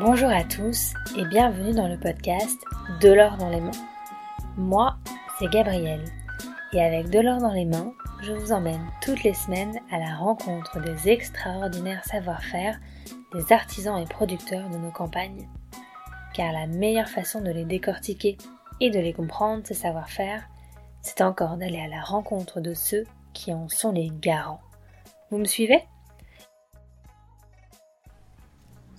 Bonjour à tous et bienvenue dans le podcast De l'or dans les mains. Moi, c'est Gabrielle et avec De l'or dans les mains, je vous emmène toutes les semaines à la rencontre des extraordinaires savoir-faire des artisans et producteurs de nos campagnes. Car la meilleure façon de les décortiquer et de les comprendre, ces savoir-faire, c'est encore d'aller à la rencontre de ceux qui en sont les garants. Vous me suivez?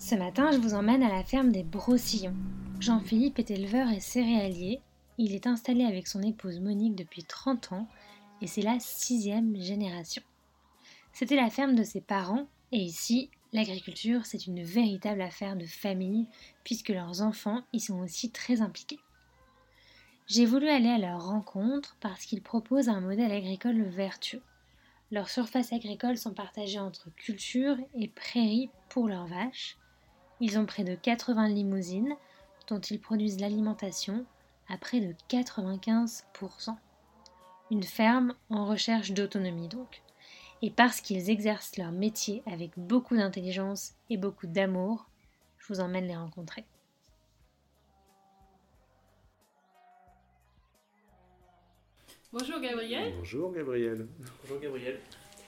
Ce matin, je vous emmène à la ferme des Brossillons. Jean-Philippe est éleveur et céréalier. Il est installé avec son épouse Monique depuis 30 ans et c'est la sixième génération. C'était la ferme de ses parents et ici, l'agriculture, c'est une véritable affaire de famille puisque leurs enfants y sont aussi très impliqués. J'ai voulu aller à leur rencontre parce qu'ils proposent un modèle agricole vertueux. Leurs surfaces agricoles sont partagées entre culture et prairies pour leurs vaches. Ils ont près de 80 limousines dont ils produisent l'alimentation à près de 95%. Une ferme en recherche d'autonomie donc. Et parce qu'ils exercent leur métier avec beaucoup d'intelligence et beaucoup d'amour, je vous emmène les rencontrer. Bonjour Gabriel. Bonjour Gabriel. Bonjour Gabriel.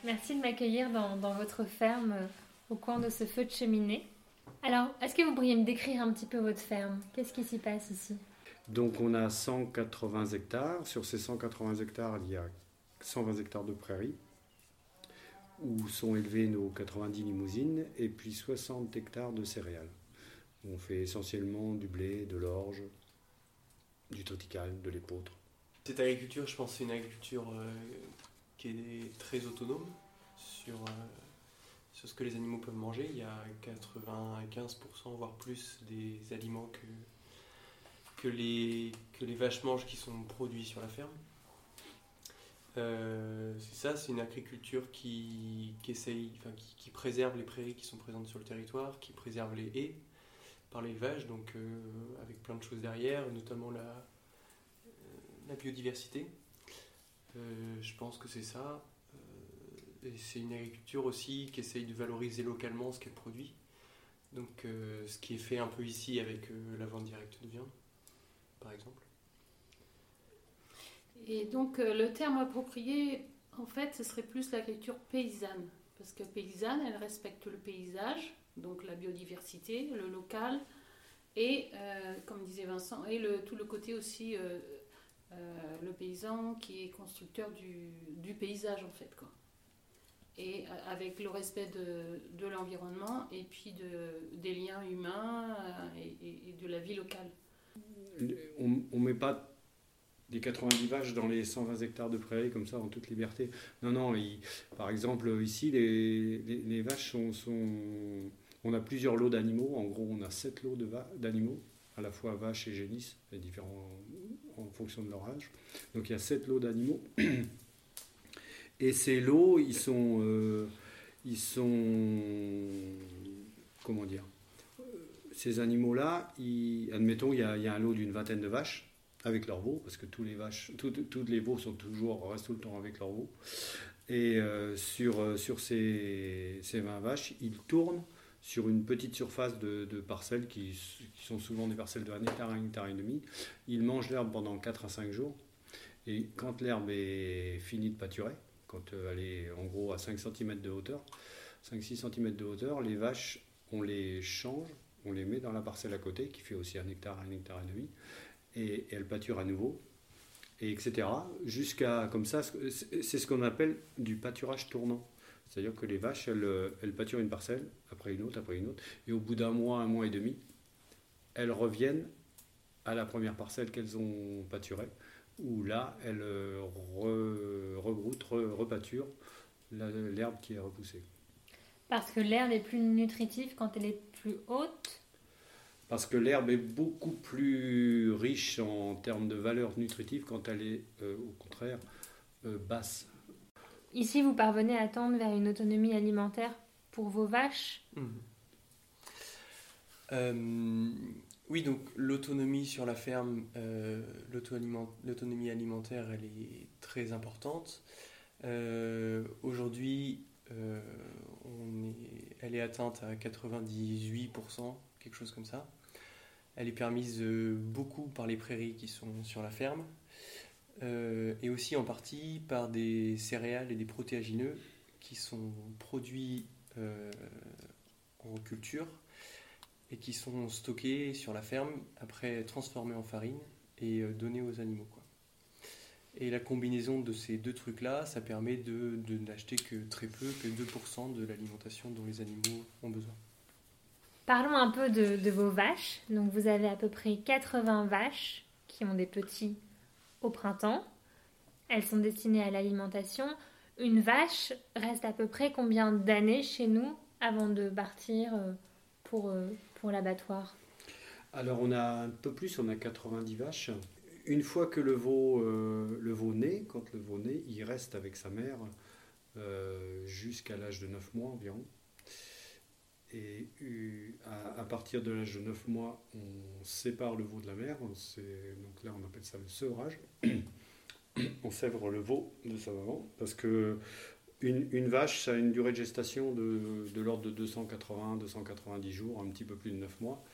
Merci de m'accueillir dans, dans, votre ferme euh, au coin de ce feu de cheminée. Alors, est-ce que vous pourriez me décrire un petit peu votre ferme? Qu'est-ce qui s'y passe ici? Donc on a 180 hectares. Sur ces 180 hectares, il y a 120 hectares de prairies où sont élevées nos 90 limousines et puis 60 hectares de céréales. On fait essentiellement du blé, de l'orge, du triticale, de l'épeautre. Cette agriculture, je pense, c'est une agriculture euh, qui est très autonome sur, euh, ce que les animaux peuvent manger. Il y a 95% voire plus des aliments que, que, les, que les vaches mangent qui sont produits sur la ferme. Euh, c'est ça, c'est une agriculture qui, qui essaye, enfin, qui, préserve les prairies qui sont présentes sur le territoire, qui préserve les haies par l'élevage, donc avec plein de choses derrière, notamment la, la biodiversité. Euh, je pense que c'est ça. Euh, c'est une agriculture aussi qui essaye de valoriser localement ce qu'elle produit. Donc euh, ce qui est fait un peu ici avec la vente directe de viande, par exemple. Et donc le terme approprié, en fait, ce serait plus l'agriculture paysanne. Parce que paysanne, elle respecte le paysage, donc la biodiversité, le local, et, comme disait Vincent, et tout le côté aussi euh, le paysan qui est constructeur du, du, paysage en fait quoi. Et euh, avec le respect de, l'environnement et puis de, des liens humains euh, et, de la vie locale. On ne met pas des 90 vaches dans les 120 hectares de prairies comme ça en toute liberté. Non, non, par exemple ici les, vaches sont, sont, On a plusieurs lots d'animaux, en gros on a 7 lots d'animaux à la fois vaches et génisses, différents en fonction de leur âge. Donc il y a sept lots d'animaux. Et ces lots, ils sont, euh, ils sont, comment dire, ces animaux-là, admettons, il y, a, un lot d'une vingtaine de vaches avec leurs veaux, parce que tous les vaches, toutes les veaux sont toujours, restent tout le temps avec leurs veaux. Et euh, sur, euh, sur ces, ces 20 vaches, ils tournent sur une petite surface de, parcelles qui, sont souvent des parcelles de 1 hectare à 1 hectare et demi. Ils mangent l'herbe pendant 4 à 5 jours. Et quand l'herbe est finie de pâturer, quand euh, elle est en gros à 5 cm de hauteur, 5-6 cm de hauteur, les vaches, on les change, on les met dans la parcelle à côté, qui fait aussi 1 hectare 1 hectare et demi, et, elles pâturent à nouveau, et etc. Jusqu'à, comme ça, c'est ce qu'on appelle du pâturage tournant. C'est-à-dire que les vaches, elles, elles, pâturent une parcelle, après une autre, après une autre, et au bout d'un mois, un mois et demi, elles reviennent à la première parcelle qu'elles ont pâturée, où là, elles re, rebroutent, re, repâturent l'herbe qui est repoussée. Parce que l'herbe est plus nutritive quand elle est plus haute? Parce que l'herbe est beaucoup plus riche en termes de valeur nutritive quand elle est, euh, au contraire, euh, basse. Ici, vous parvenez à tendre vers une autonomie alimentaire pour vos vaches? Mmh. euh, Oui, donc l'autonomie sur la ferme, euh, l'autonomie alimentaire, elle est très importante. Euh, Aujourd'hui, euh, elle est atteinte à 98%, quelque chose comme ça. Elle est permise beaucoup par les prairies qui sont sur la ferme, et aussi en partie par des céréales et des protéagineux qui sont produits en culture et qui sont stockés sur la ferme, après transformés en farine et euh, donnés aux animaux. Et la combinaison de ces deux trucs-là, ça permet de, n'acheter que très peu, que 2% de l'alimentation dont les animaux ont besoin. Parlons un peu de, de, vos vaches. Donc vous avez à peu près 80 vaches qui ont des petits au printemps. Elles sont destinées à l'alimentation. Une vache reste à peu près combien d'années chez nous avant de partir euh, pour, euh, l'abattoir Alors on a un peu plus, on a 90 vaches. Une fois que le veau, euh, le veau naît, quand le veau naît, il reste avec sa mère jusqu'à l'âge de 9 mois environ. Et à, partir de l'âge de 9 mois, on sépare le veau de la mère. donc là, on appelle ça le sevrage. on sèvre le veau de sa maman parce que une, vache, ça a une durée de gestation de, l'ordre de 280-290 jours, un petit peu plus de 9 mois.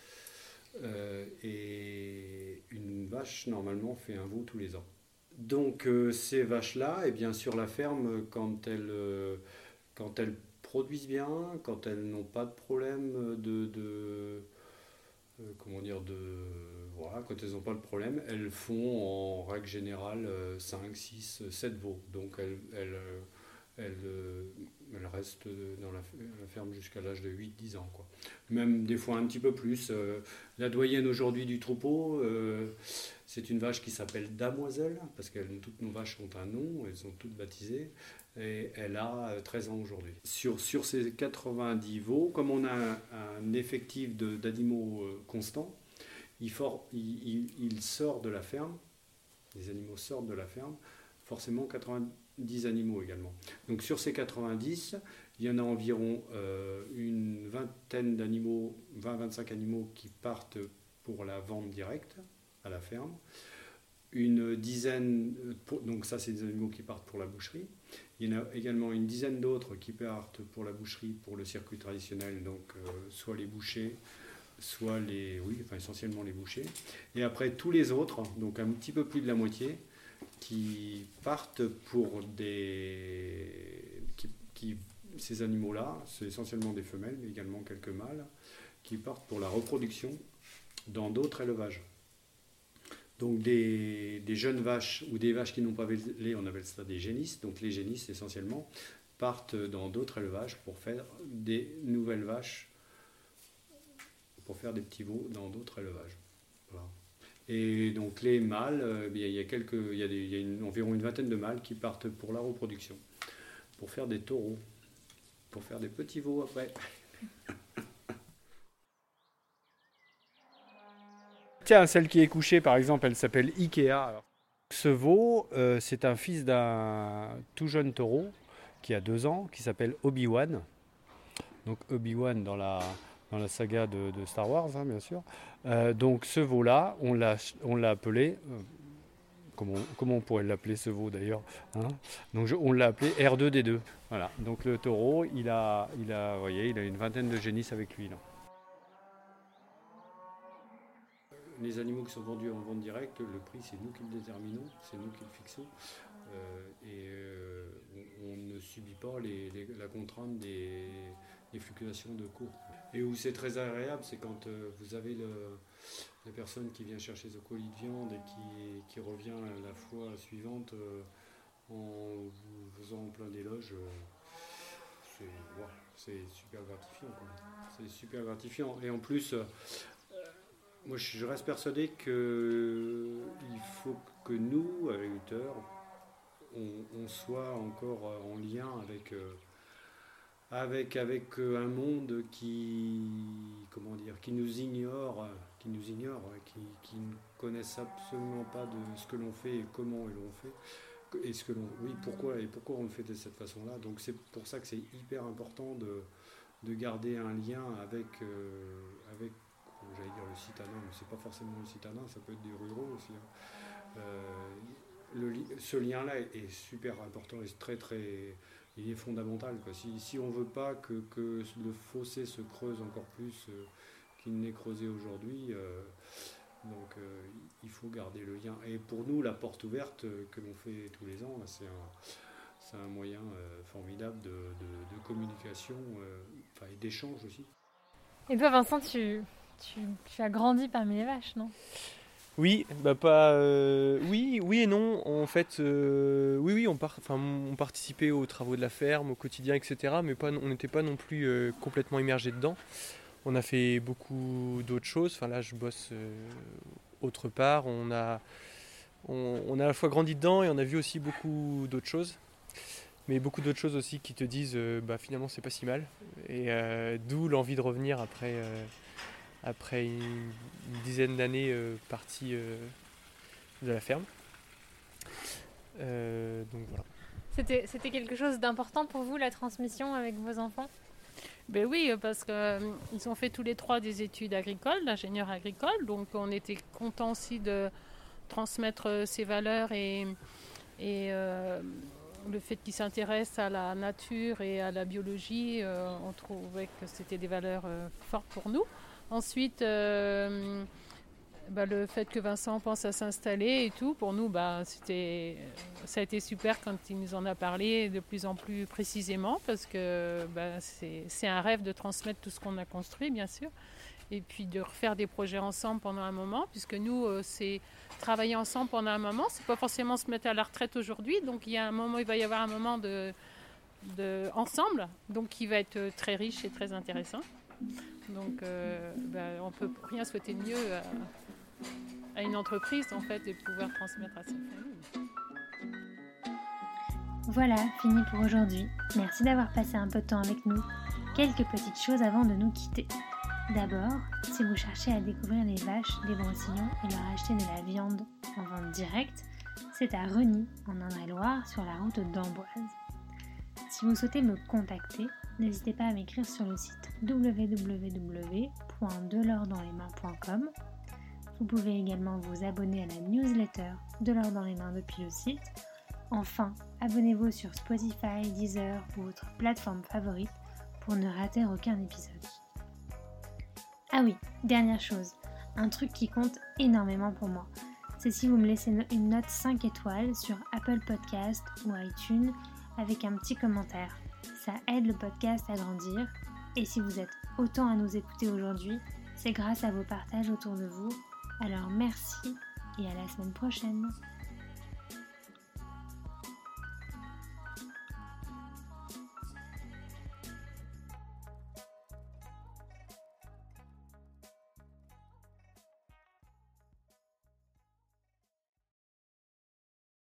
Euh, et une vache, normalement, fait un veau tous les ans. Donc euh, ces vaches-là, eh bien sur la ferme, quand elles, euh, quand elles produisent bien, quand elles n'ont pas de problème de, comment dire de voilà, quand elles n'ont pas de problème, elles font en règle générale 5, 6, 7 veaux. Donc elles elle, euh, elle reste dans la, ferme jusqu'à l'âge de 8-10 ans. Même des fois un petit peu plus. Euh, la doyenne aujourd'hui du troupeau, euh, c'est une vache qui s'appelle Damoiselle, parce que toutes nos vaches ont un nom, elles sont toutes baptisées, et elle a 13 ans aujourd'hui. Sur, sur ces 90 veaux, comme on a un, effectif d'animaux constant, il, il, il sort de la ferme, les animaux sortent de la ferme, forcément 90 10 animaux également. Donc sur ces 90, il y en a environ euh, une vingtaine d'animaux, 20-25 animaux qui partent pour la vente directe à la ferme. Une dizaine, donc ça c'est des animaux qui partent pour la boucherie. Il y en a également une dizaine d'autres qui partent pour la boucherie, pour le circuit traditionnel, donc euh, soit les bouchers, soit les, oui, enfin essentiellement les bouchers. Et après tous les autres, donc un petit peu plus de la moitié, qui partent pour des. Qui, ces animaux-là, c'est essentiellement des femelles, mais également quelques mâles, qui partent pour la reproduction dans d'autres élevages. Donc des, des, jeunes vaches ou des vaches qui n'ont pas lait, on appelle ça des génisses. Donc les génisses essentiellement partent dans d'autres élevages pour faire des nouvelles vaches, pour faire des petits veaux dans d'autres élevages. Et donc les mâles, euh, il y a, quelques, il y a, a environ une vingtaine de mâles qui partent pour la reproduction, pour faire des taureaux, pour faire des petits veaux après. Tiens, celle qui est couchée, par exemple, elle s'appelle Ikea. Ce veau, euh, c'est un fils d'un tout jeune taureau qui a deux ans, qui s'appelle Obi-Wan. Donc Obi-Wan dans la, dans la saga de, Star Wars, hein, bien sûr. Euh, donc ce veau-là, on l'a, appelé, euh, comment, on pourrait l'appeler ce veau d'ailleurs hein? Donc on l'a appelé R2D2. Voilà. Donc le taureau, il a, il a, voyez, il a une vingtaine de génisses avec lui. Les animaux qui sont vendus en vente directe, le prix c'est nous qui le déterminons, c'est nous qui le fixons. Euh, et on, ne subit pas la contrainte des fluctuations de cours. Et où c'est très agréable, c'est quand euh, vous avez la personne qui vient chercher ce colis de viande et qui, qui revient la fois suivante euh, en vous faisant plein d'éloges. Euh, c'est super gratifiant. C'est super gratifiant. Et en plus, moi je reste persuadé qu'il faut que nous, agriculteurs, on, on, soit encore en lien avec avec, avec euh, un monde qui, comment dire, qui nous ignore, qui nous ignore, qui, qui ne connaissent absolument pas de ce que l'on fait et comment l'ont fait. Et ce que l'on, oui, pourquoi et pourquoi on le fait de cette façon-là. Donc c'est pour ça que c'est hyper important de, de garder un lien avec, euh, avec j'allais dire le citadin, mais c'est pas forcément le citadin, ça peut être des ruraux aussi. Hein. Euh, le, ce lien-là est super important et très très il est fondamental. Si, on ne veut pas que, le fossé se creuse encore plus, euh, qu'il n'est creusé aujourd'hui. donc il faut garder le lien. Et pour nous, la porte ouverte que l'on fait tous les ans, c'est un, moyen formidable de, communication et d'échange aussi. Et toi, Vincent, tu, as grandi parmi les vaches, non? Oui, bah pas, euh, oui, oui et non. En fait, euh, oui, oui, on, on participait aux travaux de la ferme, au quotidien, etc. Mais pas, on n'était pas non plus euh, complètement immergé dedans. On a fait beaucoup d'autres choses. Enfin là, je bosse autre part. On a, on, a à la fois grandi dedans et on a vu aussi beaucoup d'autres choses. Mais beaucoup d'autres choses aussi qui te disent, bah finalement, c'est pas si mal. Et d'où l'envie de revenir après après une, dizaine d'années euh, parti euh, de la ferme. Euh, donc voilà. C'était, c'était quelque chose d'important pour vous, la transmission avec vos enfants? Ben oui, parce qu'ils ont fait tous les trois des études agricoles, d'ingénieur agricole, donc on était content aussi de transmettre ces valeurs et, et le fait qu'ils s'intéressent à la nature et à la biologie, on trouvait que c'était des valeurs fortes pour nous. Ensuite, euh, bah, le fait que Vincent pense à s'installer et tout, pour nous, bah, ça a été super quand il nous en a parlé de plus en plus précisément, parce que bah, c'est, un rêve de transmettre tout ce qu'on a construit, bien sûr, et puis de refaire des projets ensemble pendant un moment, puisque nous, euh, c'est travailler ensemble pendant un moment, c'est pas forcément se mettre à la retraite aujourd'hui, donc il y a un moment, il va y avoir un moment de, de ensemble, donc qui va être très riche et très intéressant. Donc euh, ben, on ne peut rien souhaiter de mieux à, une entreprise en fait et pouvoir transmettre à sa famille. Voilà, fini pour aujourd'hui. Merci d'avoir passé un peu de temps avec nous. Quelques petites choses avant de nous quitter. D'abord, si vous cherchez à découvrir les vaches des Brossillons et leur acheter de la viande en vente directe, c'est à Reny, en Indre-et-Loire, sur la route d'Amboise. Si vous souhaitez me contacter, n'hésitez pas à m'écrire sur le site www.delordanslesmains.com. Vous pouvez également vous abonner à la newsletter De l'or dans les mains depuis le site. Enfin, abonnez-vous sur Spotify, Deezer ou votre plateforme favorite pour ne rater aucun épisode. Ah oui, dernière chose, un truc qui compte énormément pour moi, c'est si vous me laissez une note 5 étoiles sur Apple Podcast ou iTunes avec un petit commentaire. Ça aide le podcast à grandir. Et si vous êtes autant à nous écouter aujourd'hui, c'est grâce à vos partages autour de vous. Alors merci et à la semaine prochaine.